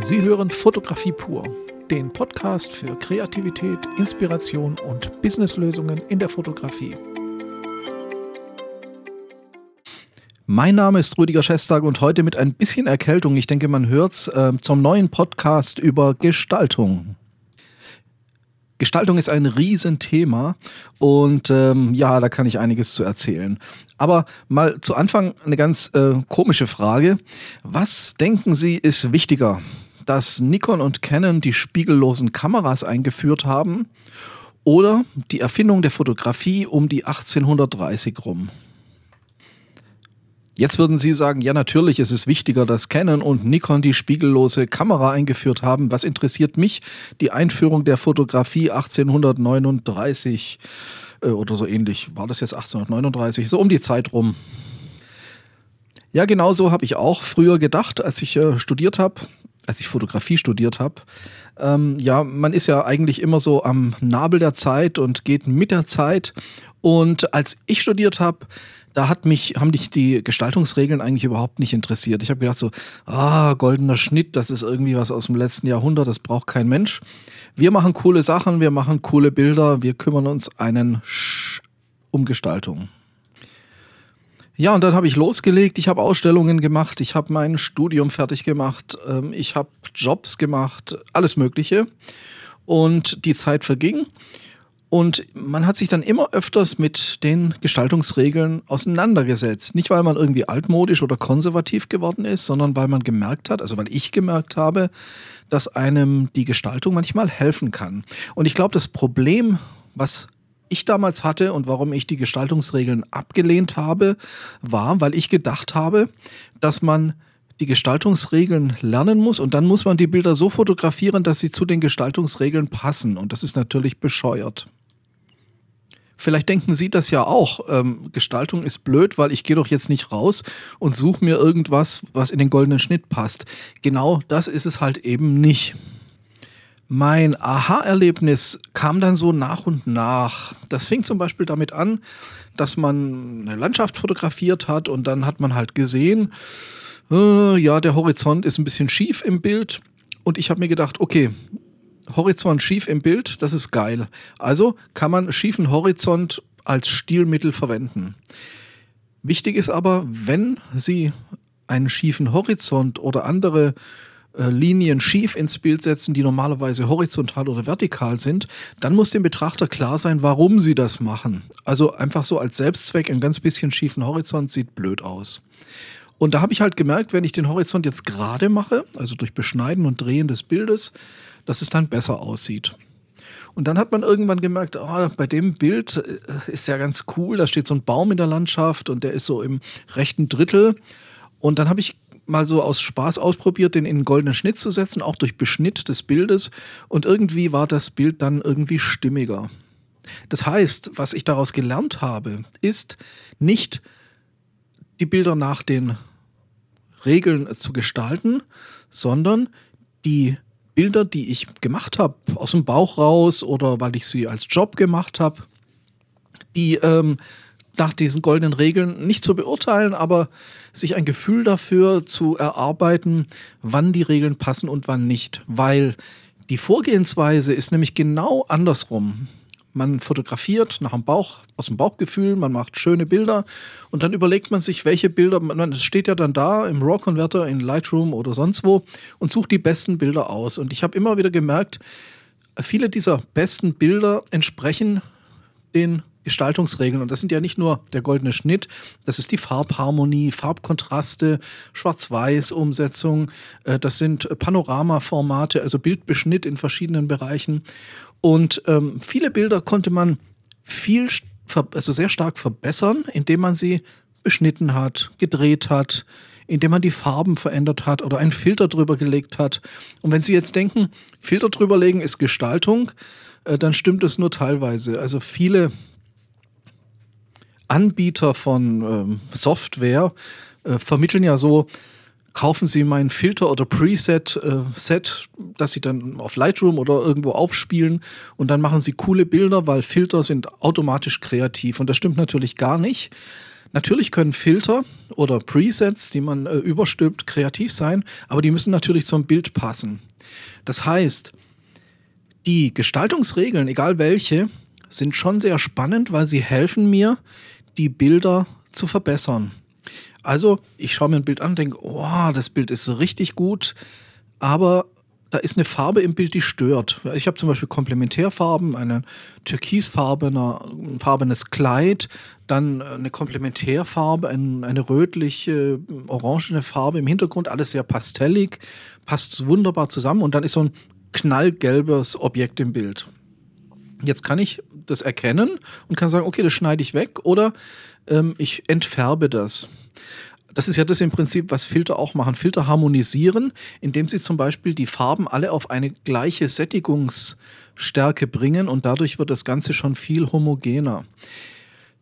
Sie hören Fotografie pur, den Podcast für Kreativität, Inspiration und Businesslösungen in der Fotografie. Mein Name ist Rüdiger Schestag und heute mit ein bisschen Erkältung, ich denke, man hört es, äh, zum neuen Podcast über Gestaltung. Gestaltung ist ein Riesenthema und ähm, ja, da kann ich einiges zu erzählen. Aber mal zu Anfang eine ganz äh, komische Frage. Was denken Sie ist wichtiger? Dass Nikon und Canon die spiegellosen Kameras eingeführt haben oder die Erfindung der Fotografie um die 1830 rum? Jetzt würden Sie sagen, ja natürlich ist es wichtiger, dass Canon und Nikon die spiegellose Kamera eingeführt haben. Was interessiert mich die Einführung der Fotografie 1839 äh, oder so ähnlich? War das jetzt 1839? So um die Zeit rum. Ja, genau so habe ich auch früher gedacht, als ich äh, studiert habe, als ich Fotografie studiert habe. Ähm, ja, man ist ja eigentlich immer so am Nabel der Zeit und geht mit der Zeit. Und als ich studiert habe, da hat mich, haben dich die Gestaltungsregeln eigentlich überhaupt nicht interessiert. Ich habe gedacht so, ah, goldener Schnitt, das ist irgendwie was aus dem letzten Jahrhundert, das braucht kein Mensch. Wir machen coole Sachen, wir machen coole Bilder, wir kümmern uns einen Sch um Gestaltung. Ja, und dann habe ich losgelegt, ich habe Ausstellungen gemacht, ich habe mein Studium fertig gemacht, ähm, ich habe Jobs gemacht, alles Mögliche. Und die Zeit verging. Und man hat sich dann immer öfters mit den Gestaltungsregeln auseinandergesetzt. Nicht, weil man irgendwie altmodisch oder konservativ geworden ist, sondern weil man gemerkt hat, also weil ich gemerkt habe, dass einem die Gestaltung manchmal helfen kann. Und ich glaube, das Problem, was ich damals hatte und warum ich die Gestaltungsregeln abgelehnt habe, war, weil ich gedacht habe, dass man die Gestaltungsregeln lernen muss und dann muss man die Bilder so fotografieren, dass sie zu den Gestaltungsregeln passen. Und das ist natürlich bescheuert. Vielleicht denken Sie das ja auch. Ähm, Gestaltung ist blöd, weil ich gehe doch jetzt nicht raus und suche mir irgendwas, was in den goldenen Schnitt passt. Genau das ist es halt eben nicht. Mein Aha-Erlebnis kam dann so nach und nach. Das fing zum Beispiel damit an, dass man eine Landschaft fotografiert hat und dann hat man halt gesehen, äh, ja, der Horizont ist ein bisschen schief im Bild. Und ich habe mir gedacht, okay, Horizont schief im Bild, das ist geil. Also kann man schiefen Horizont als Stilmittel verwenden. Wichtig ist aber, wenn Sie einen schiefen Horizont oder andere äh, Linien schief ins Bild setzen, die normalerweise horizontal oder vertikal sind, dann muss dem Betrachter klar sein, warum Sie das machen. Also einfach so als Selbstzweck ein ganz bisschen schiefen Horizont sieht blöd aus. Und da habe ich halt gemerkt, wenn ich den Horizont jetzt gerade mache, also durch Beschneiden und Drehen des Bildes, dass es dann besser aussieht. Und dann hat man irgendwann gemerkt, oh, bei dem Bild äh, ist ja ganz cool, da steht so ein Baum in der Landschaft und der ist so im rechten Drittel. Und dann habe ich mal so aus Spaß ausprobiert, den in einen goldenen Schnitt zu setzen, auch durch Beschnitt des Bildes. Und irgendwie war das Bild dann irgendwie stimmiger. Das heißt, was ich daraus gelernt habe, ist nicht die Bilder nach den Regeln zu gestalten, sondern die Bilder, die ich gemacht habe, aus dem Bauch raus oder weil ich sie als Job gemacht habe, die ähm, nach diesen goldenen Regeln nicht zu beurteilen, aber sich ein Gefühl dafür zu erarbeiten, wann die Regeln passen und wann nicht. Weil die Vorgehensweise ist nämlich genau andersrum. Man fotografiert nach dem Bauch, aus dem Bauchgefühl, man macht schöne Bilder und dann überlegt man sich, welche Bilder, man, es steht ja dann da im RAW-Converter, in Lightroom oder sonst wo und sucht die besten Bilder aus. Und ich habe immer wieder gemerkt, viele dieser besten Bilder entsprechen den Gestaltungsregeln. Und das sind ja nicht nur der goldene Schnitt, das ist die Farbharmonie, Farbkontraste, Schwarz-Weiß-Umsetzung, äh, das sind Panoramaformate, also Bildbeschnitt in verschiedenen Bereichen. Und ähm, viele Bilder konnte man viel, also sehr stark verbessern, indem man sie beschnitten hat, gedreht hat, indem man die Farben verändert hat oder einen Filter drüber gelegt hat. Und wenn Sie jetzt denken, Filter drüber legen ist Gestaltung, äh, dann stimmt es nur teilweise. Also viele Anbieter von ähm, Software äh, vermitteln ja so, kaufen Sie mein Filter oder Preset äh, Set, das Sie dann auf Lightroom oder irgendwo aufspielen und dann machen Sie coole Bilder, weil Filter sind automatisch kreativ und das stimmt natürlich gar nicht. Natürlich können Filter oder Presets, die man äh, überstülpt, kreativ sein, aber die müssen natürlich zum Bild passen. Das heißt, die Gestaltungsregeln, egal welche, sind schon sehr spannend, weil sie helfen mir, die Bilder zu verbessern. Also, ich schaue mir ein Bild an und denke, oh, das Bild ist richtig gut, aber da ist eine Farbe im Bild, die stört. Ich habe zum Beispiel Komplementärfarben, eine Türkisfarbe, ein farbenes Kleid, dann eine Komplementärfarbe, ein, eine rötliche, orangene Farbe im Hintergrund, alles sehr pastellig, passt wunderbar zusammen und dann ist so ein knallgelbes Objekt im Bild. Jetzt kann ich das erkennen und kann sagen, okay, das schneide ich weg oder ähm, ich entfärbe das. Das ist ja das im Prinzip, was Filter auch machen. Filter harmonisieren, indem sie zum Beispiel die Farben alle auf eine gleiche Sättigungsstärke bringen und dadurch wird das Ganze schon viel homogener.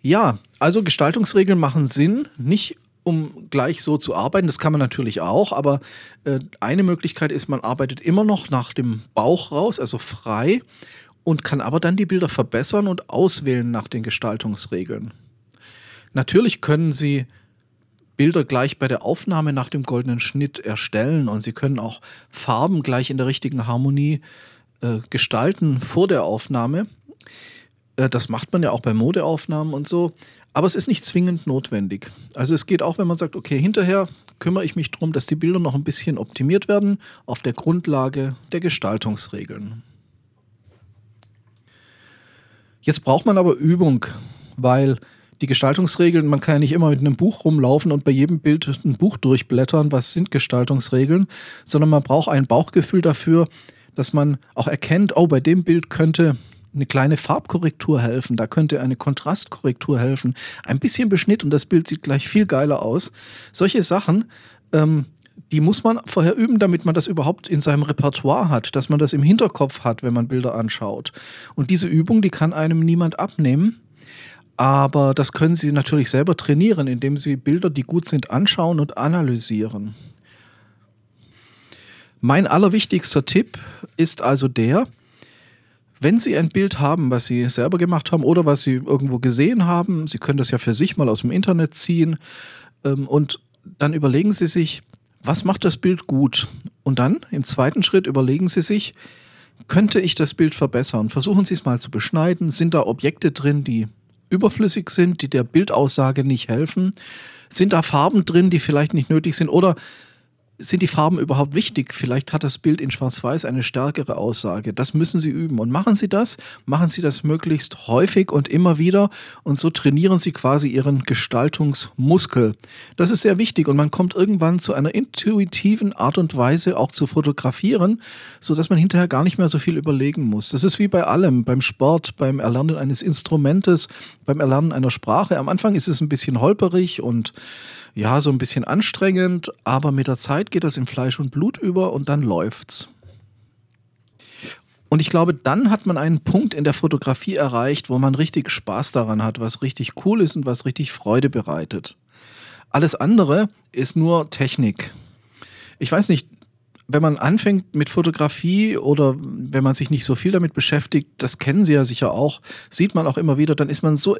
Ja, also Gestaltungsregeln machen Sinn, nicht um gleich so zu arbeiten. Das kann man natürlich auch, aber äh, eine Möglichkeit ist, man arbeitet immer noch nach dem Bauch raus, also frei, und kann aber dann die Bilder verbessern und auswählen nach den Gestaltungsregeln. Natürlich können Sie Bilder gleich bei der Aufnahme nach dem goldenen Schnitt erstellen und Sie können auch Farben gleich in der richtigen Harmonie äh, gestalten vor der Aufnahme. Äh, das macht man ja auch bei Modeaufnahmen und so. Aber es ist nicht zwingend notwendig. Also es geht auch, wenn man sagt, okay, hinterher kümmere ich mich darum, dass die Bilder noch ein bisschen optimiert werden auf der Grundlage der Gestaltungsregeln. Jetzt braucht man aber Übung, weil die Gestaltungsregeln, man kann ja nicht immer mit einem Buch rumlaufen und bei jedem Bild ein Buch durchblättern, was sind Gestaltungsregeln, sondern man braucht ein Bauchgefühl dafür, dass man auch erkennt, oh, bei dem Bild könnte eine kleine Farbkorrektur helfen, da könnte eine Kontrastkorrektur helfen, ein bisschen Beschnitt und das Bild sieht gleich viel geiler aus. Solche Sachen, ähm, die muss man vorher üben, damit man das überhaupt in seinem Repertoire hat, dass man das im Hinterkopf hat, wenn man Bilder anschaut. Und diese Übung, die kann einem niemand abnehmen. Aber das können Sie natürlich selber trainieren, indem Sie Bilder, die gut sind, anschauen und analysieren. Mein allerwichtigster Tipp ist also der, wenn Sie ein Bild haben, was Sie selber gemacht haben oder was Sie irgendwo gesehen haben, Sie können das ja für sich mal aus dem Internet ziehen ähm, und dann überlegen Sie sich, was macht das Bild gut? Und dann im zweiten Schritt überlegen Sie sich, könnte ich das Bild verbessern? Versuchen Sie es mal zu beschneiden. Sind da Objekte drin, die überflüssig sind, die der Bildaussage nicht helfen? Sind da Farben drin, die vielleicht nicht nötig sind? Oder sind die Farben überhaupt wichtig? Vielleicht hat das Bild in Schwarz-Weiß eine stärkere Aussage. Das müssen Sie üben. Und machen Sie das, machen Sie das möglichst häufig und immer wieder. Und so trainieren Sie quasi Ihren Gestaltungsmuskel. Das ist sehr wichtig. Und man kommt irgendwann zu einer intuitiven Art und Weise auch zu fotografieren, sodass man hinterher gar nicht mehr so viel überlegen muss. Das ist wie bei allem, beim Sport, beim Erlernen eines Instrumentes, beim Erlernen einer Sprache. Am Anfang ist es ein bisschen holperig und ja, so ein bisschen anstrengend, aber mit der Zeit geht das in Fleisch und Blut über und dann läuft's. Und ich glaube, dann hat man einen Punkt in der Fotografie erreicht, wo man richtig Spaß daran hat, was richtig cool ist und was richtig Freude bereitet. Alles andere ist nur Technik. Ich weiß nicht, wenn man anfängt mit Fotografie oder wenn man sich nicht so viel damit beschäftigt, das kennen Sie ja sicher auch, sieht man auch immer wieder, dann ist man so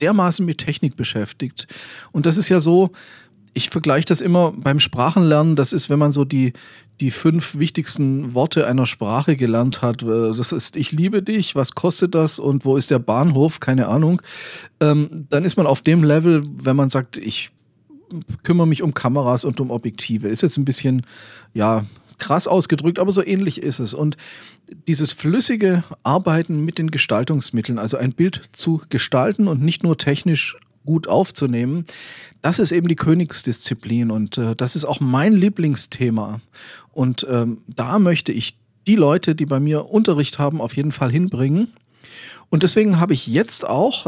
dermaßen mit Technik beschäftigt. Und das ist ja so, ich vergleiche das immer beim Sprachenlernen. Das ist, wenn man so die, die fünf wichtigsten Worte einer Sprache gelernt hat. Äh, das ist, ich liebe dich, was kostet das und wo ist der Bahnhof? Keine Ahnung. Ähm, dann ist man auf dem Level, wenn man sagt, ich kümmere mich um Kameras und um Objektive. Ist jetzt ein bisschen, ja, krass ausgedrückt, aber so ähnlich ist es. Und dieses flüssige Arbeiten mit den Gestaltungsmitteln, also ein Bild zu gestalten und nicht nur technisch gut aufzunehmen, das ist eben die Königsdisziplin und äh, das ist auch mein Lieblingsthema. Und ähm, da möchte ich die Leute, die bei mir Unterricht haben, auf jeden Fall hinbringen. Und deswegen habe ich jetzt auch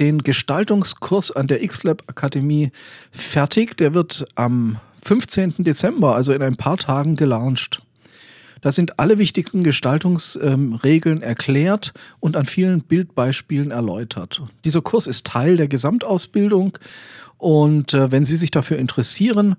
den Gestaltungskurs an der XLab Akademie fertig. Der wird am 15. Dezember, also in ein paar Tagen, gelauncht. Da sind alle wichtigen Gestaltungsregeln ähm, erklärt und an vielen Bildbeispielen erläutert. Dieser Kurs ist Teil der Gesamtausbildung und äh, wenn Sie sich dafür interessieren,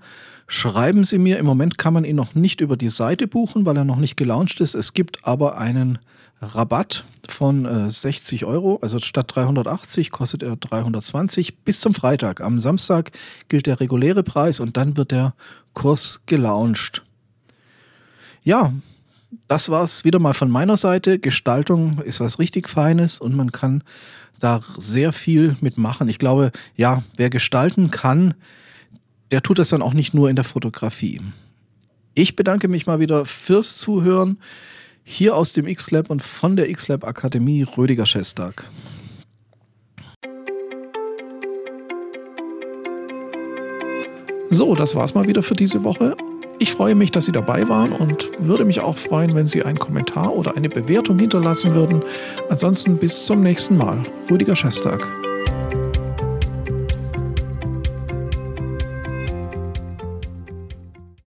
schreiben Sie mir. Im Moment kann man ihn noch nicht über die Seite buchen, weil er noch nicht gelauncht ist. Es gibt aber einen Rabatt von äh, 60 Euro. Also statt 380 kostet er 320 bis zum Freitag. Am Samstag gilt der reguläre Preis und dann wird der Kurs gelauncht. Ja, das war es wieder mal von meiner Seite. Gestaltung ist was richtig Feines und man kann da sehr viel mitmachen. Ich glaube, ja, wer gestalten kann, der tut das dann auch nicht nur in der Fotografie. Ich bedanke mich mal wieder fürs Zuhören hier aus dem X-Lab und von der X-Lab Akademie Rödiger Schestag. So, das war's mal wieder für diese Woche. Ich freue mich, dass Sie dabei waren und würde mich auch freuen, wenn Sie einen Kommentar oder eine Bewertung hinterlassen würden. Ansonsten bis zum nächsten Mal. Rüdiger Schestag.